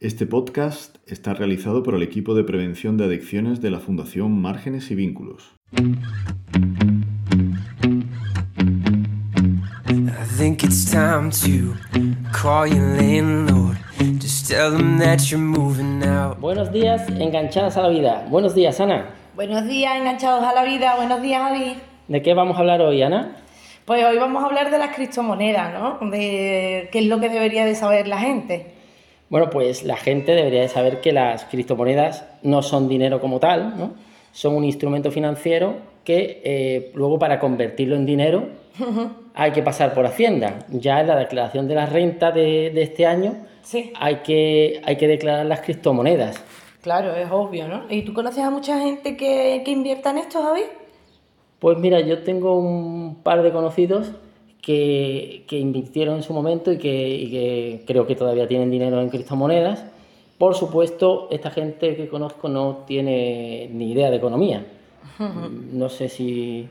Este podcast está realizado por el equipo de prevención de adicciones de la Fundación Márgenes y Vínculos. Buenos días, enganchadas a la vida. Buenos días, Ana. Buenos días, enganchados a la vida. Buenos días, Javi. ¿De qué vamos a hablar hoy, Ana? Pues hoy vamos a hablar de las criptomonedas, ¿no? De qué es lo que debería de saber la gente. Bueno, pues la gente debería de saber que las criptomonedas no son dinero como tal, ¿no? Son un instrumento financiero que eh, luego para convertirlo en dinero hay que pasar por Hacienda. Ya en la declaración de la renta de, este año sí. hay, que, hay que declarar las criptomonedas. Claro, es obvio, ¿no? ¿Y tú conoces a mucha gente que, que invierta en esto, Javi? Pues mira, yo tengo un par de conocidos que, invirtieron en su momento y que, creo que todavía tienen dinero en criptomonedas. Por supuesto, esta gente que conozco no tiene ni idea de economía. No sé si,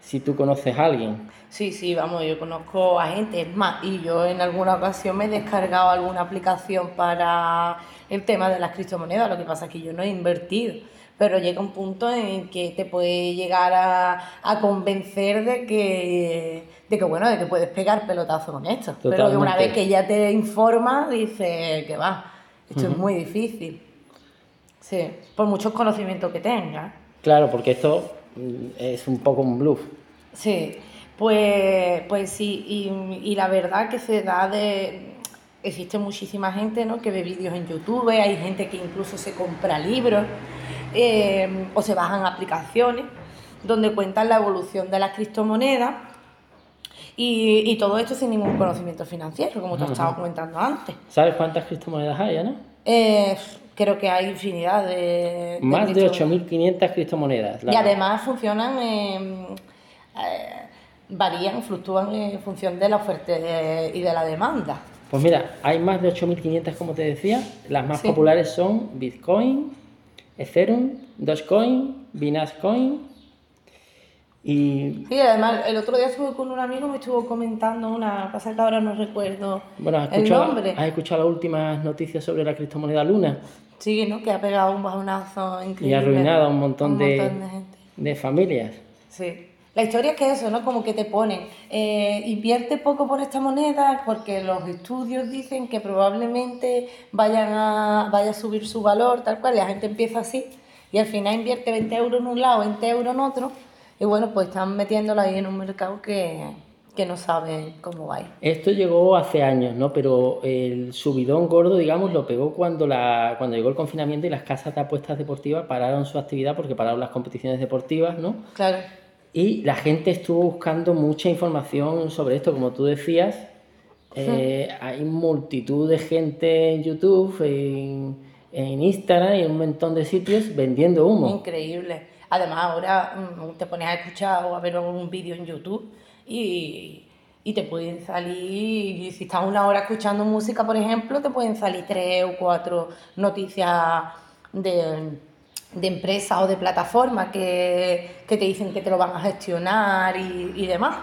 si tú conoces a alguien. Sí, sí, vamos, yo conozco a gente, es más, y yo en alguna ocasión me he descargado alguna aplicación para el tema de las criptomonedas, lo que pasa es que yo no he invertido pero llega un punto en que te puede llegar a, convencer de que, de que, bueno, de que puedes pegar pelotazo con esto. Pero una vez que ya te informa, dices que va, esto es muy difícil. Sí, por muchos conocimientos que tengas. Claro, porque esto mm, es un poco un bluff. Sí, pues, pues sí, y, y la verdad que se da de existe muchísima gente ¿no? que ve vídeos en YouTube, hay gente que incluso se compra libros eh, o se bajan aplicaciones donde cuentan la evolución de las criptomonedas y, todo esto sin ningún conocimiento financiero, como te estaba comentando antes. ¿Sabes cuántas criptomonedas hay, Ana? Eh, creo que hay infinidad de... Más de, 8.500 criptomonedas. Y además funcionan, eh, varían, fluctúan en función de la oferta y de la demanda. Pues mira, hay más de 8.500, como te decía. Las más populares son Bitcoin, Ethereum, Dogecoin, Binance Coin y... Sí, además el otro día estuve con un amigo me estuvo comentando una, pasa que ahora no recuerdo bueno, ¿has el nombre. ¿Has escuchado las últimas noticias sobre la criptomoneda Luna? Sí, ¿no? Que ha pegado un bajonazo increíble. Y ha arruinado a un montón, de, de familias. Sí. La historia es que eso, ¿no? Como que te ponen, eh, invierte poco por esta moneda porque los estudios dicen que probablemente vayan a, vaya a subir su valor, tal cual, y la gente empieza así, y al final invierte 20 euros en un lado, 20 euros en otro, y bueno, pues están metiéndolo ahí en un mercado que, que no saben cómo va. Esto llegó hace años, ¿no? Pero el subidón gordo, digamos, lo pegó cuando, la, cuando llegó el confinamiento y las casas de apuestas deportivas pararon su actividad porque pararon las competiciones deportivas, ¿no? Claro. Y la gente estuvo buscando mucha información sobre esto, como tú decías. Eh, hay multitud de gente en YouTube, en, Instagram y en un montón de sitios vendiendo humo. Increíble. Además, ahora mm, te pones a escuchar o a ver un vídeo en YouTube y, y te pueden salir, si estás una hora escuchando música, por ejemplo, te pueden salir tres o cuatro noticias de de empresas o de plataformas que, te dicen que te lo van a gestionar y, demás.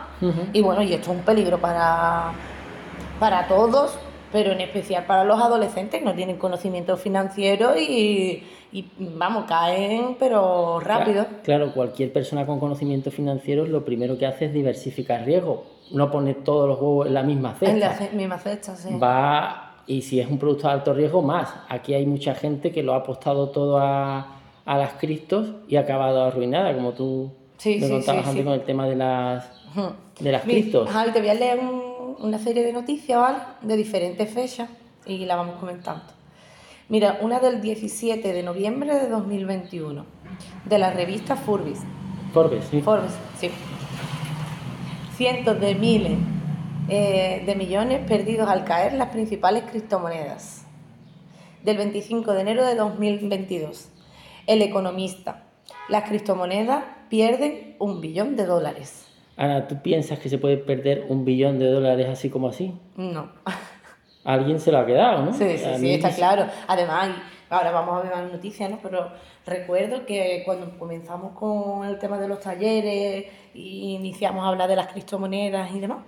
Y bueno, y esto es un peligro para, para todos, pero en especial para los adolescentes no tienen conocimiento financiero y, vamos, caen, pero rápido. Claro, cualquier persona con conocimiento financiero lo primero que hace es diversificar riesgo, no poner todos los huevos en la misma cesta. En la misma cesta, sí. Va, y si es un producto de alto riesgo, más. Aquí hay mucha gente que lo ha apostado todo a a las cristos y ha acabado arruinada, como tú me contabas antes con el tema de las, de las cristos. te voy a leer una serie de noticias, ¿vale? De diferentes fechas y la vamos comentando. Mira, una del 17 de noviembre de 2021, de la revista Forbes. Forbes, sí. Forbes, sí. Cientos de miles eh, de millones perdidos al caer las principales criptomonedas. Del 25 de enero de 2022. El economista. Las criptomonedas pierden un billón de dólares. Ana, ¿tú piensas que se puede perder un billón de dólares así como así? No. Alguien se lo ha quedado, ¿no? Sí, sí, sí, está claro. Además, ahora vamos a ver más noticias, ¿no? Pero recuerdo que cuando comenzamos con el tema de los talleres y iniciamos a hablar de las criptomonedas y demás,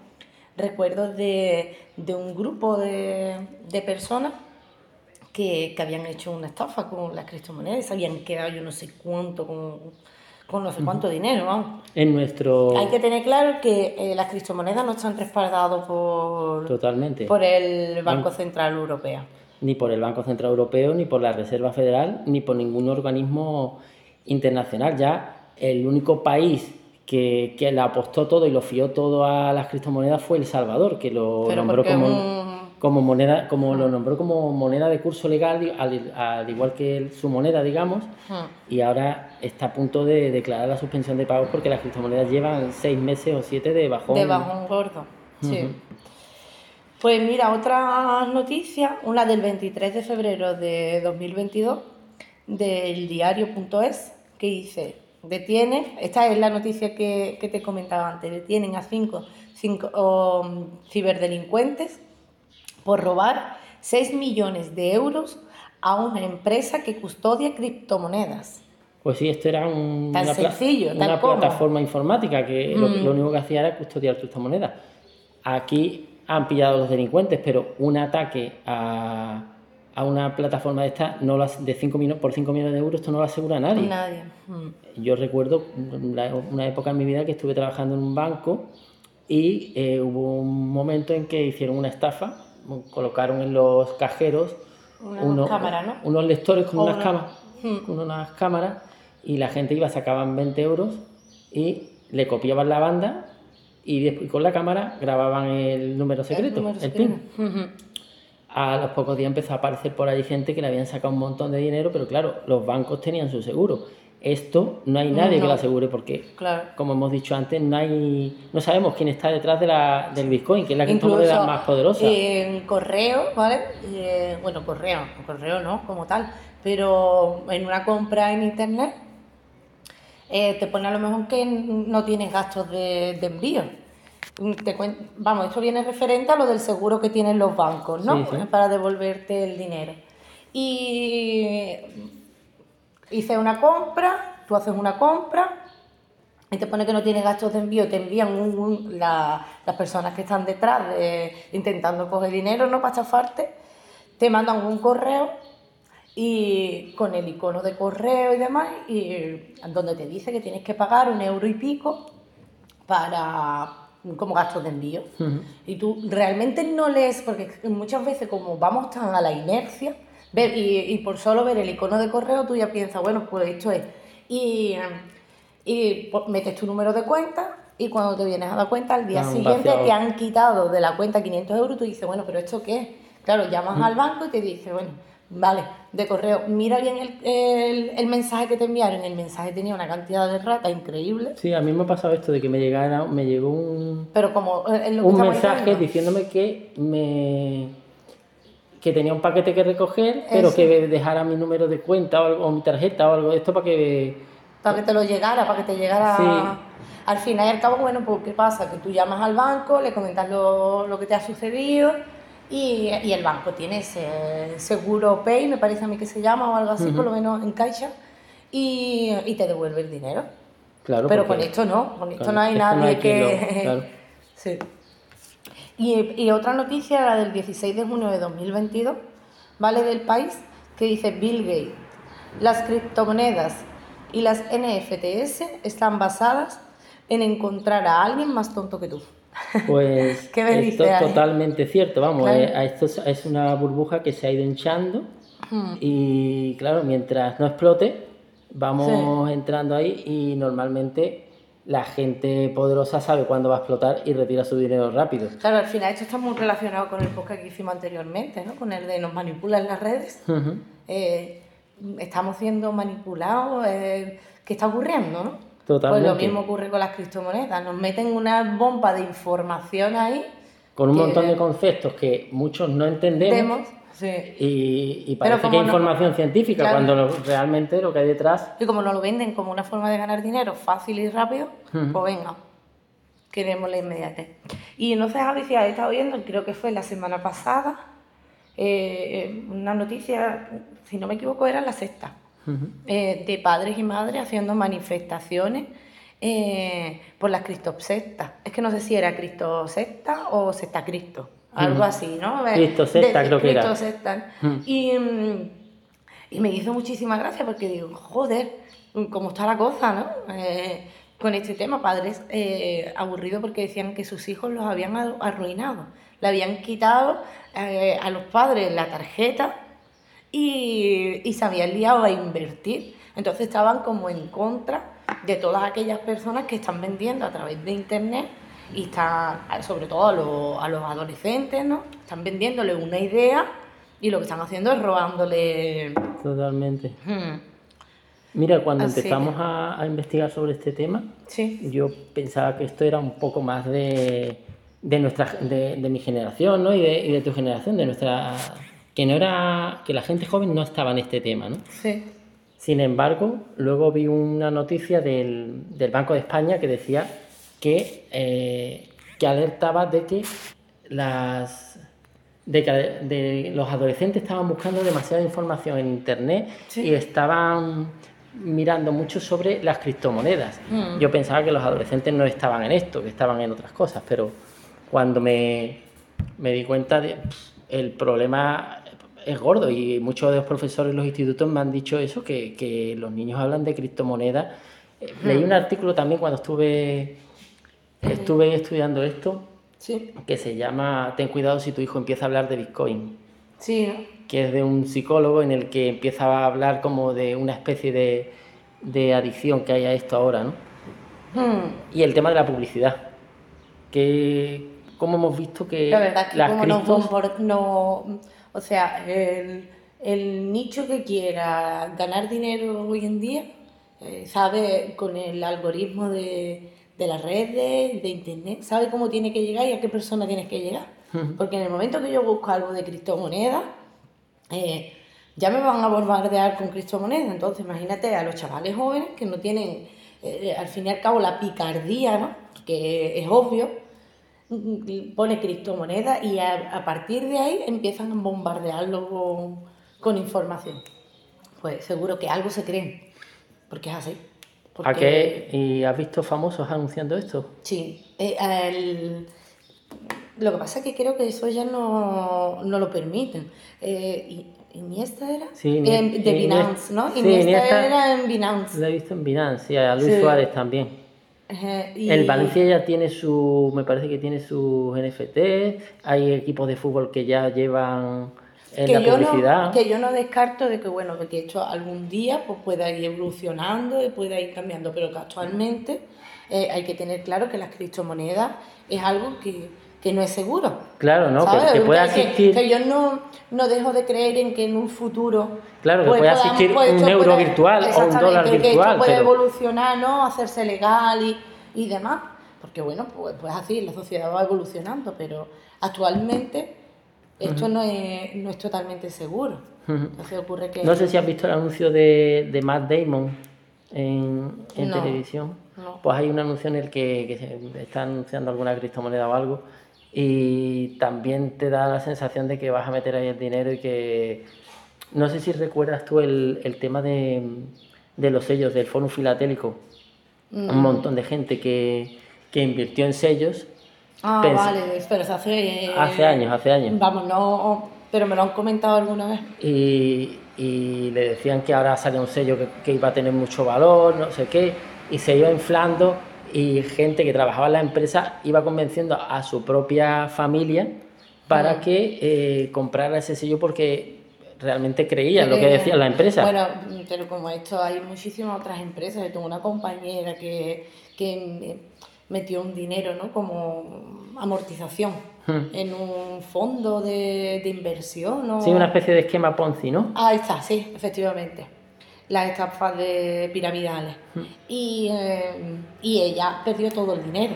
recuerdo de, un grupo de, de personas que, que habían hecho una estafa con las criptomonedas, se habían quedado yo no sé cuánto con, con no sé cuánto dinero, vamos. En nuestro... Hay que tener claro que eh, las criptomonedas no están respaldadas por, Totalmente. por el Banco Central Europeo. Ni por el Banco Central Europeo, ni por la Reserva Federal, ni por ningún organismo internacional. Ya el único país que, que le apostó todo y lo fió todo a las criptomonedas fue El Salvador, que lo Pero nombró como, un- como moneda, como lo nombró como moneda de curso legal, al, al igual que su moneda, digamos, Hmm. y ahora está a punto de declarar la suspensión de pagos porque las criptomonedas llevan seis meses o siete de bajón. De bajón gordo. Sí. Pues mira, otra noticia, una del 23 de febrero de 2022, del diario.es, que dice, detienen, esta es la noticia que, que te comentaba antes, detienen a cinco, cinco um, ciberdelincuentes por robar 6 millones de euros a una empresa que custodia criptomonedas. Pues sí, esto era un- Tan una, sencillo, una plataforma informática que lo, Mm. lo único que hacía era custodiar criptomonedas. Aquí han pillado a los delincuentes, pero un ataque a, a una plataforma de esta no lo de cinco millones, por 5 millones de euros esto no lo asegura nadie. Nadie. Mm. Yo recuerdo la- una época en mi vida que estuve trabajando en un banco y eh, hubo un momento en que hicieron una estafa, colocaron en los cajeros unos, cámaras, ¿no? unos lectores con unas, una- cámaras, Hmm. con unas cámaras y la gente iba, sacaban 20 euros y le copiaban la banda y después con la cámara grababan el número secreto, el, número PIN. secreto. Ujú. A los pocos días empezó a aparecer por ahí gente que le habían sacado un montón de dinero, pero claro, los bancos tenían su seguro. Esto no hay nadie que lo asegure porque, Claro. como hemos dicho antes, no hay, no sabemos quién está detrás de la, del Bitcoin, que es la criptomoneda más poderosa. En correo, ¿vale? Eh, bueno, correo, correo no, como tal, pero en una compra en internet eh, te pone a lo mejor que no tienes gastos de, de envío. Te cuen- vamos, esto viene referente a lo del seguro que tienen los bancos, ¿no? Sí, sí. Para devolverte el dinero. Y hice una compra, tú haces una compra, y te pone que no tienes gastos de envío, te envían un- un- la- las personas que están detrás de, intentando coger dinero, ¿no? Para estafarte, te mandan un correo y con el icono de correo y demás, y donde te dice que tienes que pagar un euro y pico para como gastos de envío. Y tú realmente no lees, porque muchas veces como vamos tan a la inercia, ver, y, y por solo ver el icono de correo tú ya piensas, bueno, pues esto es. Y, y pues, metes tu número de cuenta y cuando te vienes a dar cuenta, al día han siguiente te han quitado de la cuenta 500 euros, tú dices, bueno, pero ¿esto qué es? Claro, llamas al banco y te dice, bueno, vale, de correo, mira bien el, el- el mensaje que te enviaron. El mensaje tenía una cantidad de rata increíble, Sí, a mí me ha pasado esto de que me llegara, me llegó un, pero como eh, es lo que un mensaje diciéndome que me que tenía un paquete que recoger, pero Eso. que dejara mi número de cuenta o, algo, o mi tarjeta o algo de esto para que Para que te lo llegara, para que te llegara. Sí. Al final y al cabo, bueno, pues ¿qué pasa? Que tú llamas al banco, le comentas lo, lo que te ha sucedido y, y el banco tiene ese seguro Pay, me parece a mí que se llama o algo así, por lo menos en Caixa, y, y te devuelve el dinero. claro, Pero porque- con esto no, con esto claro, no hay no nadie hay que... claro. Sí. Y, y otra noticia, la del 16 de junio de 2022, ¿vale? Del país, que dice Bill Gates, las criptomonedas y las NFTs están basadas en encontrar a alguien más tonto que tú. Pues ¿Qué me esto es ahí? totalmente cierto, vamos, Claro. eh, esto es, es una burbuja que se ha ido hinchando Hmm. y claro, mientras no explote, vamos entrando ahí y normalmente la gente poderosa sabe cuándo va a explotar y retira su dinero rápido. Claro, al final esto está muy relacionado con el podcast que hicimos anteriormente, ¿no? Con el de nos manipulan las redes. Eh, estamos siendo manipulados. eh, ¿Qué está ocurriendo, no? Totalmente. Pues lo mismo ocurre con las criptomonedas. Nos meten una bomba de información ahí. Con un montón de conceptos que muchos no entendemos. Sí. y, parece que no- información científica Claro. cuando lo- realmente lo que hay detrás Y como nos lo venden como una forma de ganar dinero fácil y rápido, pues venga, queremos la inmediatez. Y entonces, Javi, si has estado viendo, creo que fue la semana pasada, eh, una noticia, si no me equivoco, era la sexta, eh, de padres y madres haciendo manifestaciones eh, por las cristosectas. Es que no sé si era cristosecta o secta Cristo. Algo así, ¿no? Cristo Secta, creo que era. Cristo Secta. Y, mm, y me hizo muchísima gracia porque digo, joder, cómo está la cosa, ¿no? Eh, con este tema, padres eh, aburridos porque decían que sus hijos los habían arruinado. Le habían quitado eh, a los padres la tarjeta y, y se habían liado a invertir. Entonces estaban como en contra de todas aquellas personas que están vendiendo a través de internet y están, sobre todo a los, a los adolescentes, ¿no? Están vendiéndole una idea y lo que están haciendo es robándole. Totalmente. Mira, cuando empezamos a, investigar sobre este tema, yo pensaba que esto era un poco más de, de nuestra, de, mi generación, ¿no? Y de, y de tu generación, de nuestra que no era que la gente joven no estaba en este tema, ¿no? Sí. Sin embargo, luego vi una noticia del, Banco de España que decía que, eh, que alertaba de que las de los adolescentes estaban buscando demasiada información en internet y estaban mirando mucho sobre las criptomonedas. Mm. Yo pensaba que los adolescentes no estaban en esto, que estaban en otras cosas, pero cuando me, me di cuenta de el problema es gordo y muchos de los profesores en los institutos me han dicho eso, que, que los niños hablan de criptomonedas. Eh, leí un artículo también cuando estuve, estuve estudiando esto, que se llama Ten cuidado si tu hijo empieza a hablar de Bitcoin. Sí. Que es de un psicólogo en el que empieza a hablar como de una especie de, de adicción que hay a esto ahora, ¿no? Hmm. Y el tema de la publicidad. Que, como hemos visto que... La verdad que como no o sea, el, nicho que quiera ganar dinero hoy en día eh, sabe con el algoritmo de, las redes, de internet, sabe cómo tiene que llegar y a qué persona tienes que llegar. Porque en el momento que yo busco algo de criptomonedas, eh, ya me van a bombardear con criptomonedas. Entonces, imagínate a los chavales jóvenes que no tienen, eh, al fin y al cabo, la picardía, ¿no? que es obvio, pone criptomonedas y a, partir de ahí empiezan a bombardearlo con, información. Pues seguro que algo se creen, porque es así. ¿A qué? ¿Y has visto famosos anunciando esto? Sí. Eh, lo que pasa es que creo que eso ya no, lo permiten. Eh, ¿Iniesta era? Sí, de Binance, ¿no? Sí, Iniesta, era en Binance. Lo he visto en Binance, y a Luis Suárez también. El Valencia ya tiene su, me parece que tiene sus NFT, hay equipos de fútbol que ya llevan en la publicidad. que yo no descarto de que, bueno, que esto algún día pues, pueda ir evolucionando y pueda ir cambiando, pero que actualmente eh, hay que tener claro que las criptomonedas es algo que, no es seguro. Claro, ¿no? Que, pueda existir... Que, yo no, no, dejo de creer en que en un futuro... Claro, que pues, pueda existir un euro virtual o un dólar virtual. Que esto puede evolucionar, ¿no? Hacerse legal y y demás, porque bueno, pues, pues así, la sociedad va evolucionando, pero actualmente esto no, es, no es totalmente seguro. ocurre que... No sé si has visto el anuncio de, de Matt Damon en, en televisión. Pues hay un anuncio en el que, que se está anunciando alguna criptomoneda o algo y también te da la sensación de que vas a meter ahí el dinero y que... No sé si recuerdas tú el, el tema de, de los sellos del Foro Filatélico un mm. montón de gente que, que invirtió en sellos. Ah, vale, pero hace... hace años, hace años. Vamos, no... Pero me lo han comentado alguna vez. Y, y le decían que ahora salía un sello que, que, iba a tener mucho valor, no sé qué, y se iba inflando y gente que trabajaba en la empresa iba convenciendo a su propia familia para que eh, comprara ese sello porque realmente creían lo que decía la empresa. Bueno, pero como esto hay muchísimas otras empresas. Yo tengo una compañera que, que metió un dinero ¿no? como amortización hmm. en un fondo de, de inversión. ¿no? Sí, una especie de esquema Ponzi, ¿no? Ahí está, sí, efectivamente. Las estafas de piramidales. Hmm. Y, eh, y ella perdió todo el dinero.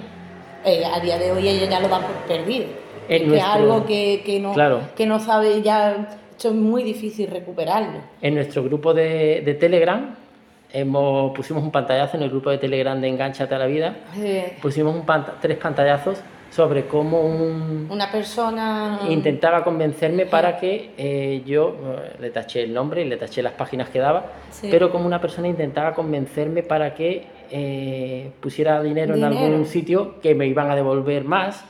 Eh, a día de hoy ella ya lo da por perdido. Es, que algo que, que, no, que no sabe ya esto es muy difícil recuperarlo. En nuestro grupo de, de Telegram hemos, pusimos un pantallazo en el grupo de Telegram de Enganchate a la Vida. Pusimos un tres pantallazos sobre cómo una persona intentaba convencerme para que eh, yo eh, le taché el nombre y le taché las páginas que daba, pero como una persona intentaba convencerme para que eh, pusiera dinero, en algún sitio que me iban a devolver más.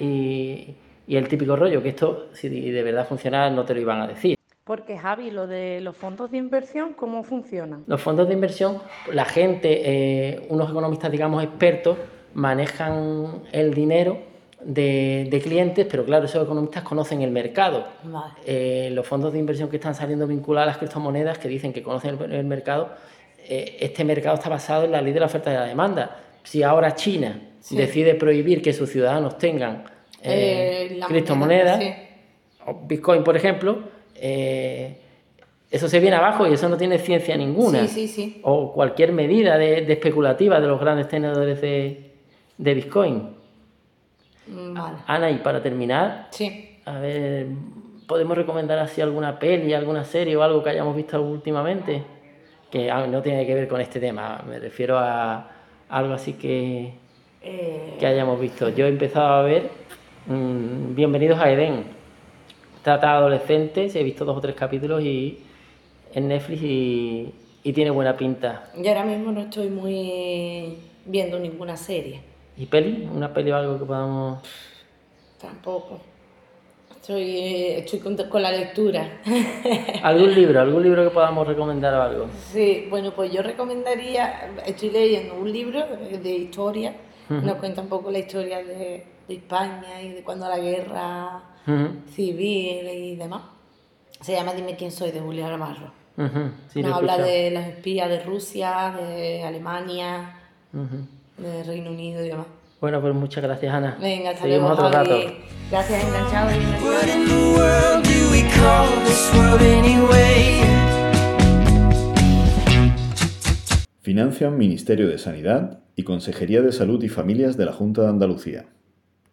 Y Y el típico rollo, que esto, si de verdad funcionara, no te lo iban a decir. Porque Javi, lo de los fondos de inversión, ¿cómo funcionan? Los fondos de inversión, la gente, eh, unos economistas, digamos, expertos, manejan el dinero de, clientes, pero claro, esos economistas conocen el mercado. Eh, los fondos de inversión que están saliendo vinculados a las criptomonedas, que dicen que conocen el, mercado, eh, este mercado está basado en la ley de la oferta y la demanda. Si ahora China decide prohibir que sus ciudadanos tengan criptomonedas, o Bitcoin, por ejemplo, eh, eso se viene abajo y eso no tiene ciencia ninguna. O cualquier medida de, especulativa de los grandes tenedores de, Bitcoin. Mm, Ana, y para terminar, a ver, ¿podemos recomendar así alguna peli, alguna serie o algo que hayamos visto últimamente? Que ah, no tiene que ver con este tema, me refiero a algo así que, que eh. hayamos visto. Yo he empezado a ver mm, Bienvenidos a Edén trata adolescentes, he visto dos o tres capítulos y en Netflix y, tiene buena pinta. Yo ahora mismo no estoy muy viendo ninguna serie. ¿Y peli? ¿Una peli o algo que podamos...? Tampoco. Estoy, estoy con, la lectura. ¿Algún libro? ¿Algún libro que podamos recomendar o algo? Sí, bueno, pues yo recomendaría, estoy leyendo un libro de historia, nos cuenta un poco la historia de, de España y de cuando la guerra civil y demás. Se llama Dime quién soy de Julián Navarro. Nos habla de las espías de Rusia, de Alemania, de Reino Unido y demás. Bueno, pues muchas gracias, Ana. Venga, hasta Seguimos otro rato. Gracias, enganchado. Financian Ministerio de Sanidad y Consejería de Salud y Familias de la Junta de Andalucía.